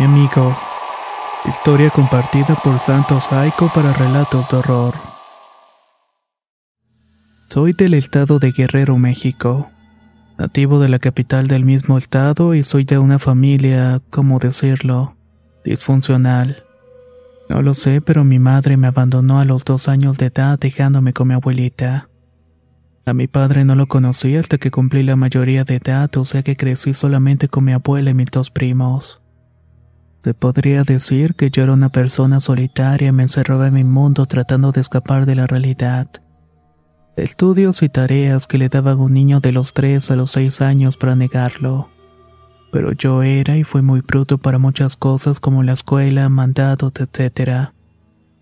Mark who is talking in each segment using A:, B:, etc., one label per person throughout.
A: Mi amigo. Historia compartida por Santos Jaico para relatos de horror. Soy del estado de Guerrero, México. Nativo de la capital del mismo estado y soy de una familia, ¿cómo decirlo? Disfuncional. No lo sé, pero mi madre me abandonó a los dos años de edad dejándome con mi abuelita. A mi padre no lo conocí hasta que cumplí la mayoría de edad, o sea que crecí solamente con mi abuela y mis dos primos. Se podría decir que yo era una persona solitaria me encerraba en mi mundo tratando de escapar de la realidad. Estudios y tareas que le daban un niño de los 3 a los 6 años para negarlo. Pero yo era y fui muy bruto para muchas cosas como la escuela, mandados, etc.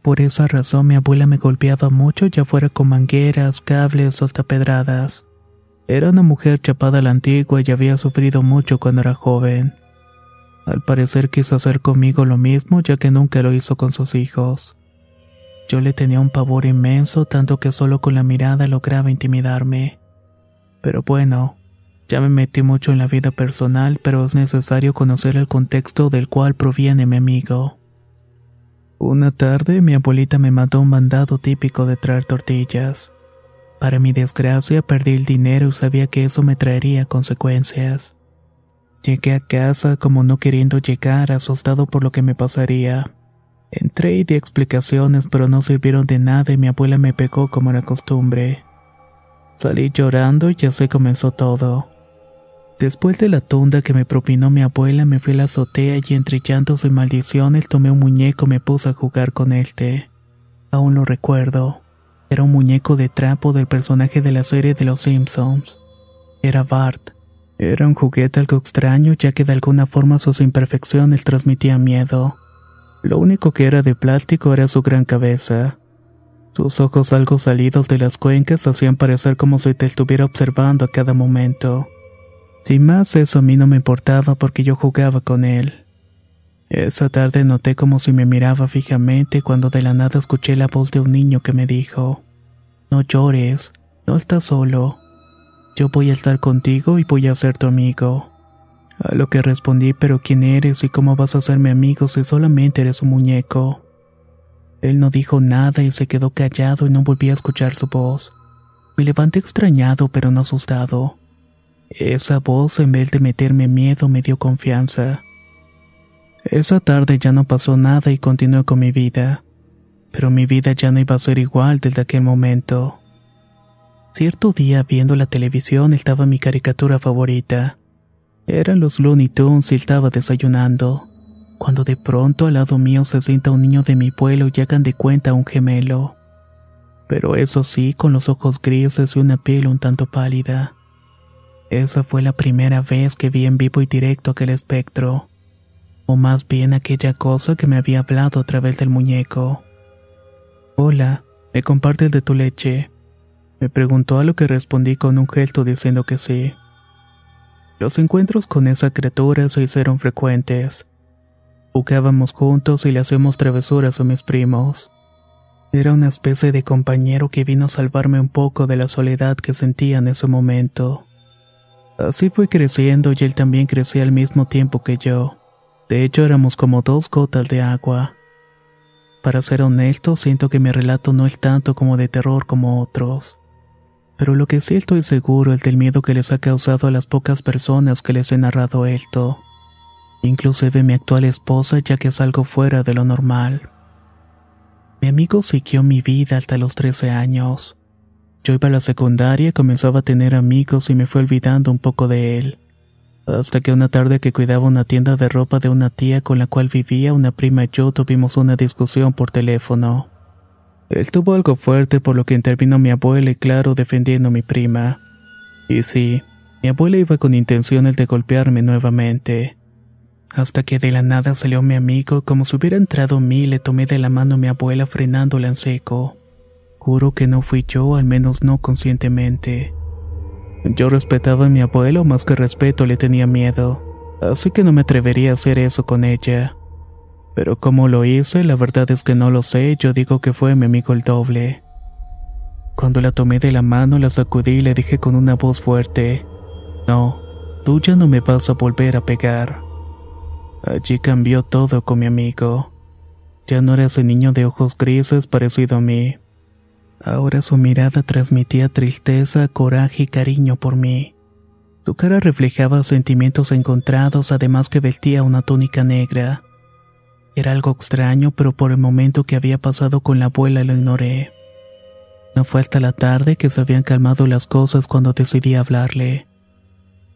A: Por esa razón mi abuela me golpeaba mucho ya fuera con mangueras, cables o hasta pedradas. Era una mujer chapada a la antigua y había sufrido mucho cuando era joven. Al parecer quiso hacer conmigo lo mismo ya que nunca lo hizo con sus hijos. Yo le tenía un pavor inmenso tanto que solo con la mirada lograba intimidarme. Pero bueno, ya me metí mucho en la vida personal, pero es necesario conocer el contexto del cual proviene mi amigo. Una tarde mi abuelita me mandó un mandado típico de traer tortillas. Para mi desgracia perdí el dinero y sabía que eso me traería consecuencias. Llegué a casa como no queriendo llegar, asustado por lo que me pasaría. Entré y di explicaciones, pero no sirvieron de nada y mi abuela me pegó como era costumbre. Salí llorando y así comenzó todo. Después de la tunda que me propinó mi abuela, me fui a la azotea y entre llantos y maldiciones tomé un muñeco y me puse a jugar con este. Aún lo recuerdo. Era un muñeco de trapo del personaje de la serie de Los Simpsons. Era Bart. Era un juguete algo extraño ya que de alguna forma sus imperfecciones transmitían miedo. Lo único que era de plástico era su gran cabeza. Sus ojos algo salidos de las cuencas hacían parecer como si te estuviera observando a cada momento. Sin más, eso a mí no me importaba porque yo jugaba con él. Esa tarde noté como si me miraba fijamente cuando de la nada escuché la voz de un niño que me dijo, No llores, no estás solo. Yo voy a estar contigo y voy a ser tu amigo. A lo que respondí, pero ¿quién eres y cómo vas a ser mi amigo si solamente eres un muñeco? Él no dijo nada y se quedó callado y no volví a escuchar su voz. Me levanté extrañado pero no asustado. Esa voz en vez de meterme miedo me dio confianza. Esa tarde ya no pasó nada y continué con mi vida. Pero mi vida ya no iba a ser igual desde aquel momento. Cierto día viendo la televisión estaba mi caricatura favorita. Eran los Looney Tunes y estaba desayunando. Cuando de pronto al lado mío se sienta un niño de mi pueblo y hagan de cuenta un gemelo. Pero eso sí, con los ojos grises y una piel un tanto pálida. Esa fue la primera vez que vi en vivo y directo aquel espectro. O más bien aquella cosa que me había hablado a través del muñeco. Hola, ¿me compartes de tu leche? Me preguntó a lo que respondí con un gesto diciendo que sí. Los encuentros con esa criatura se hicieron frecuentes. Jugábamos juntos y le hacíamos travesuras a mis primos. Era una especie de compañero que vino a salvarme un poco de la soledad que sentía en ese momento. Así fui creciendo y él también crecía al mismo tiempo que yo. De hecho, éramos como dos gotas de agua. Para ser honesto, siento que mi relato no es tanto como de terror como otros. Pero lo que sí estoy seguro es del miedo que les ha causado a las pocas personas que les he narrado esto. Inclusive mi actual esposa ya que es algo fuera de lo normal. Mi amigo siguió mi vida hasta los 13 años. Yo iba a la secundaria, comenzaba a tener amigos y me fue olvidando un poco de él. Hasta que una tarde que cuidaba una tienda de ropa de una tía con la cual vivía una prima y yo tuvimos una discusión por teléfono. Él tuvo algo fuerte por lo que intervino mi abuela y claro defendiendo a mi prima. Y sí, mi abuela iba con intenciones de golpearme nuevamente. Hasta que de la nada salió mi amigo como si hubiera entrado mí y le tomé de la mano a mi abuela frenándola en seco. Juro que no fui yo, al menos no conscientemente. Yo respetaba a mi abuelo más que respeto le tenía miedo, así que no me atrevería a hacer eso con ella. Pero cómo lo hice, la verdad es que no lo sé, yo digo que fue mi amigo el doble. Cuando la tomé de la mano, la sacudí y le dije con una voz fuerte, No, tú ya no me vas a volver a pegar. Allí cambió todo con mi amigo. Ya no era ese niño de ojos grises parecido a mí. Ahora su mirada transmitía tristeza, coraje y cariño por mí. Su cara reflejaba sentimientos encontrados, además que vestía una túnica negra. Era algo extraño, pero por el momento que había pasado con la abuela lo ignoré. No fue hasta la tarde que se habían calmado las cosas cuando decidí hablarle.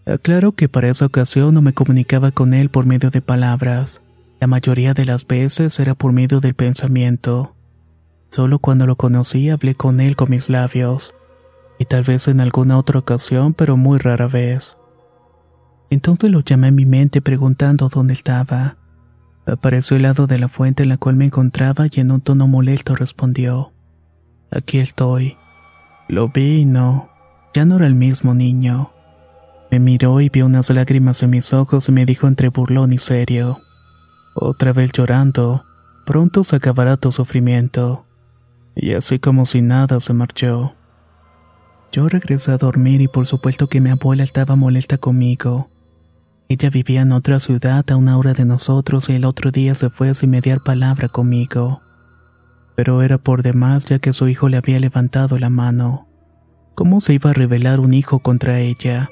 A: Aclaro que para esa ocasión no me comunicaba con él por medio de palabras. La mayoría de las veces era por medio del pensamiento. Solo cuando lo conocí hablé con él con mis labios. Y tal vez en alguna otra ocasión, pero muy rara vez. Entonces lo llamé a mi mente preguntando dónde estaba. Apareció al lado de la fuente en la cual me encontraba y en un tono molesto respondió. Aquí estoy. Lo vi y no, ya no era el mismo niño. Me miró y vio unas lágrimas en mis ojos y me dijo entre burlón y serio. Otra vez llorando, pronto se acabará tu sufrimiento. Y así como si nada se marchó. Yo regresé a dormir y por supuesto que mi abuela estaba molesta conmigo. Ella vivía en otra ciudad a una hora de nosotros y el otro día se fue sin mediar palabra conmigo. Pero era por demás ya que su hijo le había levantado la mano. ¿Cómo se iba a revelar un hijo contra ella?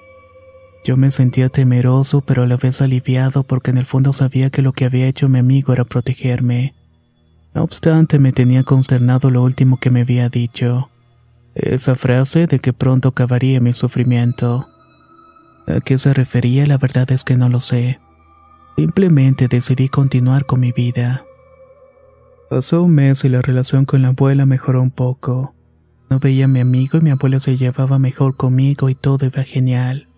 A: Yo me sentía temeroso pero a la vez aliviado porque en el fondo sabía que lo que había hecho mi amigo era protegerme. No obstante me tenía consternado lo último que me había dicho. Esa frase de que pronto acabaría mi sufrimiento. ¿A qué se refería? La verdad es que no lo sé. Simplemente decidí continuar con mi vida. Pasó un mes y la relación con la abuela mejoró un poco. No veía a mi amigo y mi abuelo se llevaba mejor conmigo y todo iba genial.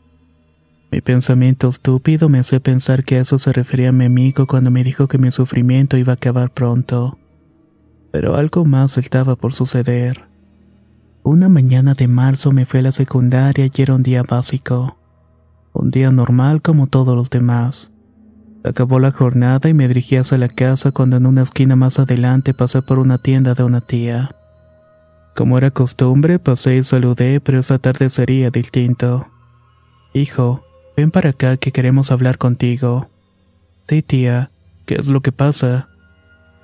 A: Mi pensamiento estúpido me hacía pensar que a eso se refería a mi amigo cuando me dijo que mi sufrimiento iba a acabar pronto. Pero algo más estaba por suceder. Una mañana de marzo me fui a la secundaria y era un día básico. Un día normal como todos los demás. Acabó la jornada y me dirigí hacia la casa cuando en una esquina más adelante pasé por una tienda de una tía. Como era costumbre, pasé y saludé, pero esa tarde sería distinto. Hijo, ven para acá que queremos hablar contigo. Sí, tía, ¿qué es lo que pasa?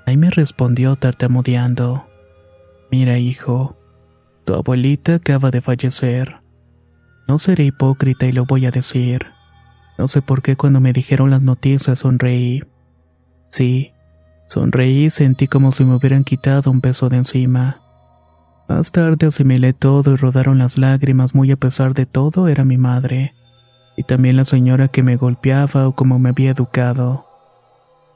A: Ahí me respondió tartamudeando. Mira, hijo, tu abuelita acaba de fallecer. No seré hipócrita y lo voy a decir. No sé por qué cuando me dijeron las noticias sonreí. Sí, sonreí y sentí como si me hubieran quitado un peso de encima. Más tarde asimilé todo y rodaron las lágrimas muy a pesar de todo era mi madre. Y también la señora que me golpeaba o como me había educado.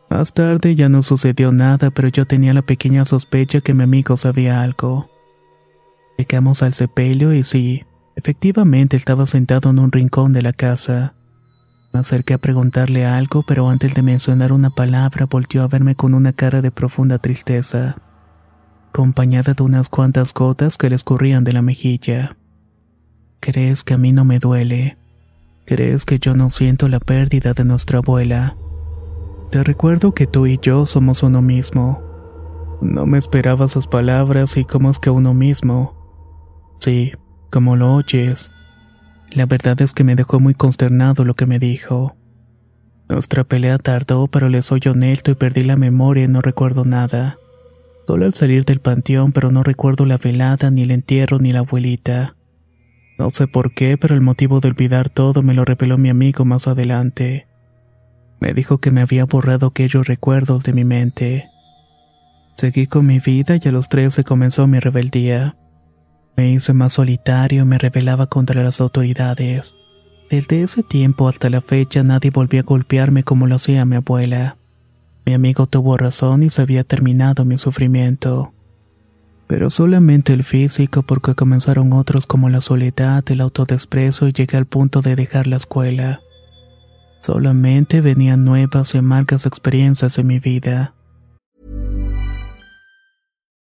A: Más tarde ya no sucedió nada, pero yo tenía la pequeña sospecha que mi amigo sabía algo. Llegamos al sepelio y sí, Efectivamente estaba sentado en un rincón de la casa. Me acerqué a preguntarle algo, pero antes de mencionar una palabra volteó a verme con una cara de profunda tristeza, acompañada de unas cuantas gotas que le escurrían de la mejilla. ¿Crees que a mí no me duele? ¿Crees que yo no siento la pérdida de nuestra abuela? Te recuerdo que tú y yo somos uno mismo. No me esperaba sus palabras y cómo es que uno mismo. Sí, como lo oyes. La verdad es que me dejó muy consternado lo que me dijo. Nuestra pelea tardó, pero le soy honesto y perdí la memoria y no recuerdo nada. Solo al salir del panteón, pero no recuerdo la velada, ni el entierro, ni la abuelita. No sé por qué, pero el motivo de olvidar todo me lo reveló mi amigo más adelante. Me dijo que me había borrado aquellos recuerdos de mi mente. Seguí con mi vida y a los 13 comenzó mi rebeldía. Me hice más solitario y me rebelaba contra las autoridades. Desde ese tiempo hasta la fecha nadie volvió a golpearme como lo hacía mi abuela. Mi amigo tuvo razón y se había terminado mi sufrimiento. Pero solamente el físico porque comenzaron otros como la soledad, el autodesprecio y llegué al punto de dejar la escuela. Solamente venían nuevas y amargas experiencias en mi vida.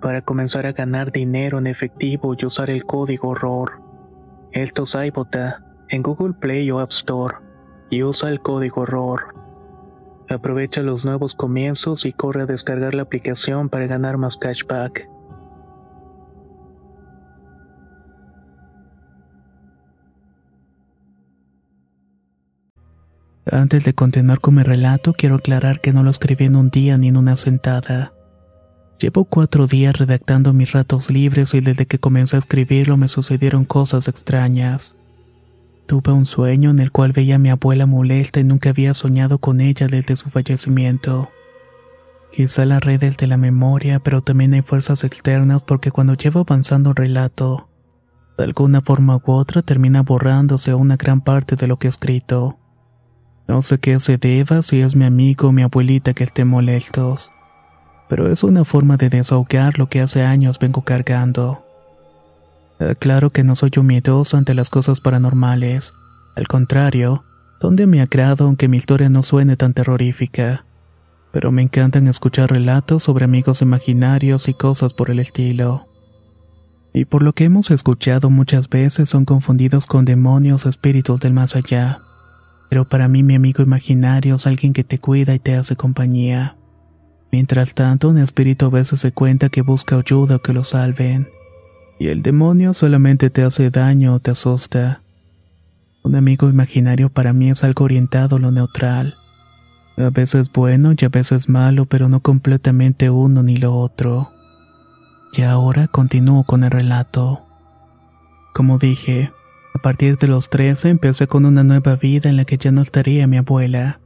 A: para comenzar a ganar dinero en efectivo y usar el código ROR. Esto es iBota en Google Play o App Store y usa el código ROR. Aprovecha los nuevos comienzos y corre a descargar la aplicación para ganar más cashback. Antes de continuar con mi relato, quiero aclarar que no lo escribí en un día ni en una sentada. Llevo cuatro días redactando mis ratos libres y desde que comencé a escribirlo me sucedieron cosas extrañas. Tuve un sueño en el cual veía a mi abuela molesta y nunca había soñado con ella desde su fallecimiento. Quizá la red es de la memoria, pero también hay fuerzas externas porque cuando llevo avanzando un relato, de alguna forma u otra termina borrándose una gran parte de lo que he escrito. No sé qué se deba, si es mi amigo o mi abuelita que estén molestos, pero es una forma de desahogar lo que hace años vengo cargando. Claro que no soy miedoso ante las cosas paranormales. Al contrario, son de mi agrado aunque mi historia no suene tan terrorífica. Pero me encantan escuchar relatos sobre amigos imaginarios y cosas por el estilo. Y por lo que hemos escuchado muchas veces son confundidos con demonios o espíritus del más allá. Pero para mí mi amigo imaginario es alguien que te cuida y te hace compañía. Mientras tanto, un espíritu a veces se cuenta que busca ayuda o que lo salven. Y el demonio solamente te hace daño o te asusta. Un amigo imaginario para mí es algo orientado a lo neutral. A veces bueno y a veces malo, pero no completamente uno ni lo otro. Y ahora continúo con el relato. Como dije, a partir de los 13 empecé con una nueva vida en la que ya no estaría mi abuela.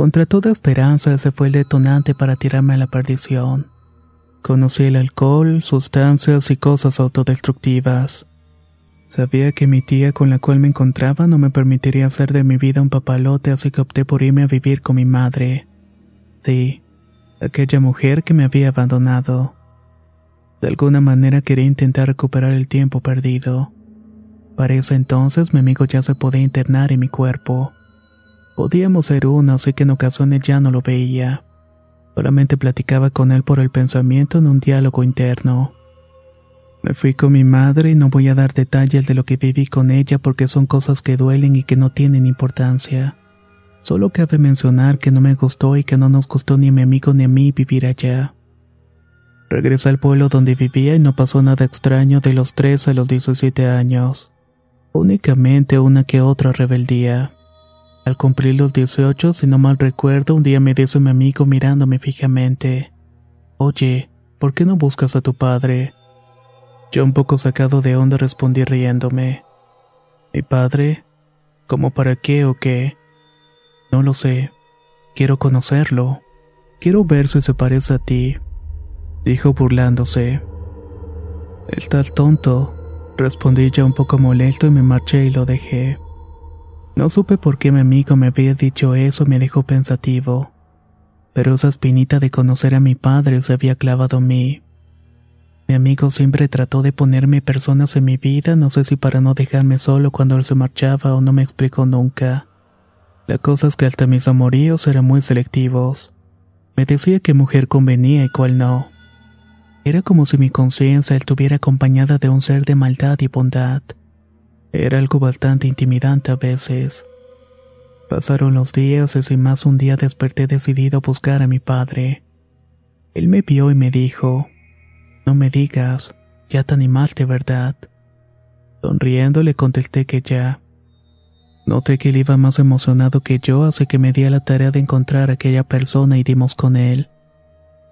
A: Contra toda esperanza ese fue el detonante para tirarme a la perdición. Conocí el alcohol, sustancias y cosas autodestructivas. Sabía que mi tía con la cual me encontraba no me permitiría hacer de mi vida un papalote, así que opté por irme a vivir con mi madre. Sí, aquella mujer que me había abandonado. De alguna manera quería intentar recuperar el tiempo perdido. Para ese entonces mi amigo ya se podía internar en mi cuerpo. Podíamos ser uno, así que en ocasiones ya no lo veía. Solamente platicaba con él por el pensamiento en un diálogo interno. Me fui con mi madre y no voy a dar detalles de lo que viví con ella porque son cosas que duelen y que no tienen importancia. Solo cabe mencionar que no me gustó y que no nos gustó ni a mi amigo ni a mí vivir allá. Regresé al pueblo donde vivía y no pasó nada extraño de los 3 a los 17 años. Únicamente una que otra rebeldía. Al cumplir los 18, si no mal recuerdo, un día me dice mi amigo mirándome fijamente. Oye, ¿por qué no buscas a tu padre? Yo un poco sacado de onda respondí riéndome. ¿Mi padre? ¿Cómo para qué o qué? No lo sé. Quiero conocerlo. Quiero ver si se parece a ti. Dijo burlándose. Estás tonto. Respondí ya un poco molesto y me marché y lo dejé. No supe por qué mi amigo me había dicho eso y me dejó pensativo. Pero esa espinita de conocer a mi padre se había clavado en mí. Mi amigo siempre trató de ponerme personas en mi vida, no sé si para no dejarme solo cuando él se marchaba o no me explicó nunca. La cosa es que hasta mis amoríos eran muy selectivos. Me decía qué mujer convenía y cuál no. Era como si mi conciencia estuviera acompañada de un ser de maldad y bondad. Era algo bastante intimidante a veces. Pasaron los días y sin más un día desperté decidido a buscar a mi padre. Él me vio y me dijo, no me digas, ya te animaste, ¿verdad? Sonriendo le contesté que ya. Noté que él iba más emocionado que yo, así que me di a la tarea de encontrar a aquella persona y dimos con él.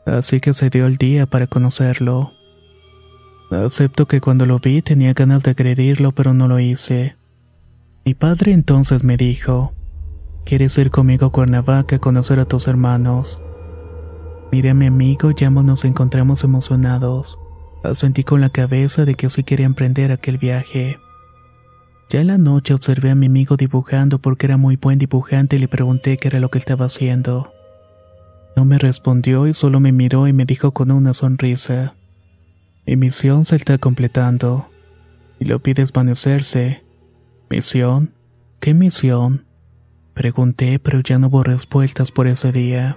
A: Así que se dio el día para conocerlo. Acepto que cuando lo vi tenía ganas de agredirlo, pero no lo hice. Mi padre entonces me dijo, ¿quieres ir conmigo a Cuernavaca a conocer a tus hermanos? Miré a mi amigo y ambos nos encontramos emocionados. Asentí con la cabeza de que sí quería emprender aquel viaje. Ya en la noche observé a mi amigo dibujando porque era muy buen dibujante y le pregunté qué era lo que estaba haciendo. No me respondió y solo me miró y me dijo con una sonrisa. Mi misión se está completando. Y lo pide desvanecerse. ¿Misión? ¿Qué misión? Pregunté, pero ya no hubo respuestas por ese día.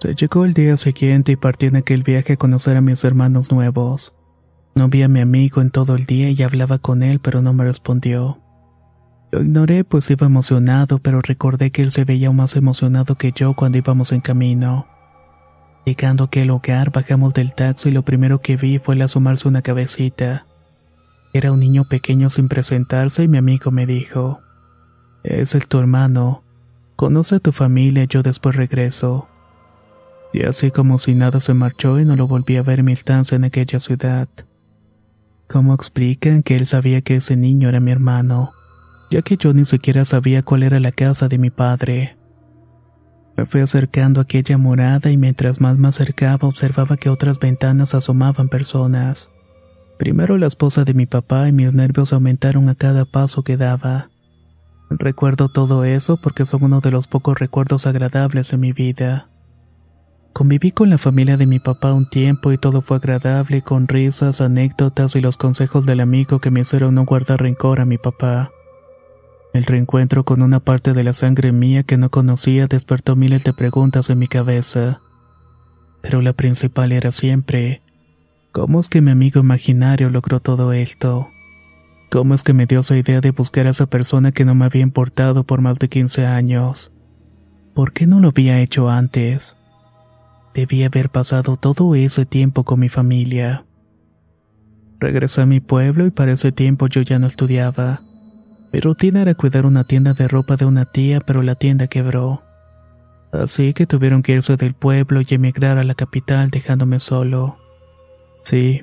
A: Se llegó el día siguiente y partí en aquel viaje a conocer a mis hermanos nuevos. No vi a mi amigo en todo el día y hablaba con él, pero no me respondió. Lo ignoré pues iba emocionado, pero recordé que él se veía más emocionado que yo cuando íbamos en camino. Llegando a aquel hogar, bajamos del taxi y lo primero que vi fue el asomarse una cabecita. Era un niño pequeño sin presentarse y mi amigo me dijo, Es el tu hermano. Conoce a tu familia, yo después regreso. Y así como si nada se marchó y no lo volví a ver mi estancia en aquella ciudad. ¿Cómo explican que él sabía que ese niño era mi hermano? Ya que yo ni siquiera sabía cuál era la casa de mi padre. Me fui acercando a aquella morada y mientras más me acercaba observaba que otras ventanas asomaban personas. Primero la esposa de mi papá y mis nervios aumentaron a cada paso que daba. Recuerdo todo eso porque son uno de los pocos recuerdos agradables de mi vida. Conviví con la familia de mi papá un tiempo y todo fue agradable con risas, anécdotas y los consejos del amigo que me hicieron no guardar rencor a mi papá. El reencuentro con una parte de la sangre mía que no conocía despertó miles de preguntas en mi cabeza. Pero la principal era siempre, ¿cómo es que mi amigo imaginario logró todo esto? ¿Cómo es que me dio esa idea de buscar a esa persona que no me había importado por más de 15 años? ¿Por qué no lo había hecho antes? Debía haber pasado todo ese tiempo con mi familia. Regresé a mi pueblo y para ese tiempo yo ya no estudiaba. Mi rutina era cuidar una tienda de ropa de una tía, pero la tienda quebró. Así que tuvieron que irse del pueblo y emigrar a la capital dejándome solo. Sí,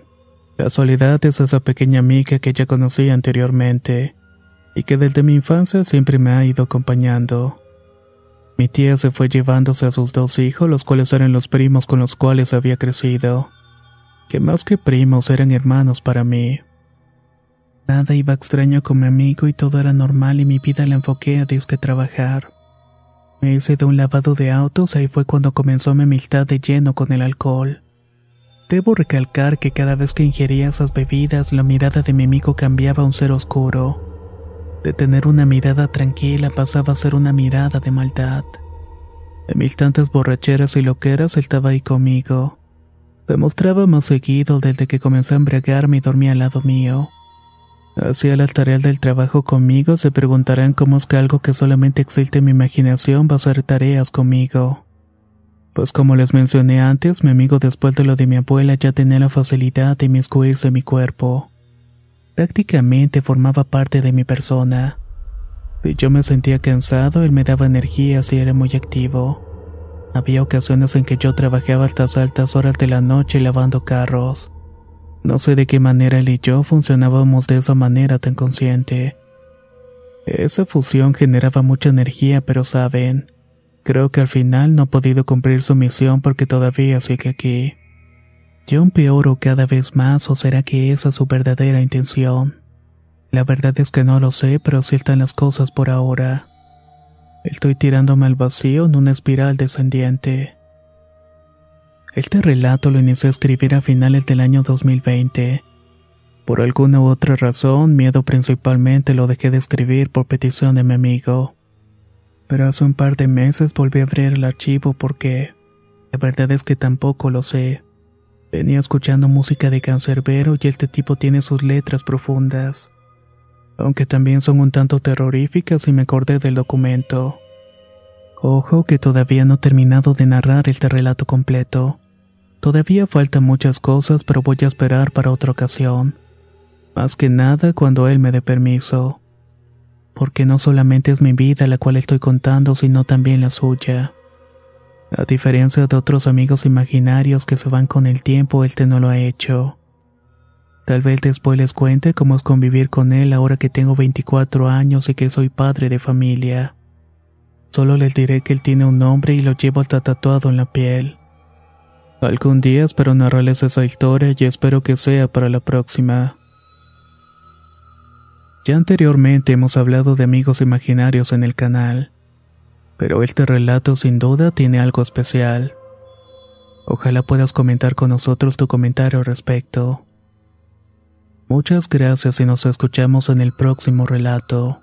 A: la soledad es esa pequeña amiga que ya conocí anteriormente y que desde mi infancia siempre me ha ido acompañando. Mi tía se fue llevándose a sus dos hijos, los cuales eran los primos con los cuales había crecido, que más que primos eran hermanos para mí. Nada iba extraño con mi amigo y todo era normal y mi vida la enfoqué a disque trabajar. Me hice de un lavado de autos, ahí fue cuando comenzó mi amistad de lleno con el alcohol. Debo recalcar que cada vez que ingería esas bebidas, la mirada de mi amigo cambiaba a un ser oscuro. De tener una mirada tranquila pasaba a ser una mirada de maldad. En mis tantas borracheras y loqueras él estaba ahí conmigo. Demostraba más seguido desde que comencé a embriagarme y dormía al lado mío. Hacía las tareas del trabajo conmigo, se preguntarán cómo es que algo que solamente existe en mi imaginación va a hacer tareas conmigo. Pues como les mencioné antes, mi amigo después de lo de mi abuela ya tenía la facilidad de inmiscuirse en mi cuerpo. Prácticamente formaba parte de mi persona. Si yo me sentía cansado, él me daba energías y era muy activo. Había ocasiones en que yo trabajaba hasta altas horas de la noche lavando carros. No sé de qué manera él y yo funcionábamos de esa manera tan consciente. Esa fusión generaba mucha energía, pero saben, Creo que al final no ha podido cumplir su misión porque todavía sigue aquí. Yo empeoro cada vez más o será que esa es su verdadera intención. La verdad es que no lo sé, pero así están las cosas por ahora. Estoy tirándome al vacío en una espiral descendiente. Este relato lo inicié a escribir a finales del año 2020. Por alguna u otra razón, miedo principalmente, lo dejé de escribir por petición de mi amigo pero hace un par de meses volví a abrir el archivo porque la verdad es que tampoco lo sé. Venía escuchando música de Cancerbero y este tipo tiene sus letras profundas, aunque también son un tanto terroríficas y me acordé del documento. Ojo que todavía no he terminado de narrar este relato completo. Todavía faltan muchas cosas, pero voy a esperar para otra ocasión. Más que nada cuando él me dé permiso porque no solamente es mi vida la cual estoy contando, sino también la suya. A diferencia de otros amigos imaginarios que se van con el tiempo, este no lo ha hecho. Tal vez después les cuente cómo es convivir con él ahora que tengo 24 años y que soy padre de familia. Solo les diré que él tiene un nombre y lo llevo hasta tatuado en la piel. Algún día espero narrarles esa historia y espero que sea para la próxima. Ya anteriormente hemos hablado de amigos imaginarios en el canal, pero este relato sin duda tiene algo especial. Ojalá puedas comentar con nosotros tu comentario al respecto. Muchas gracias y nos escuchamos en el próximo relato.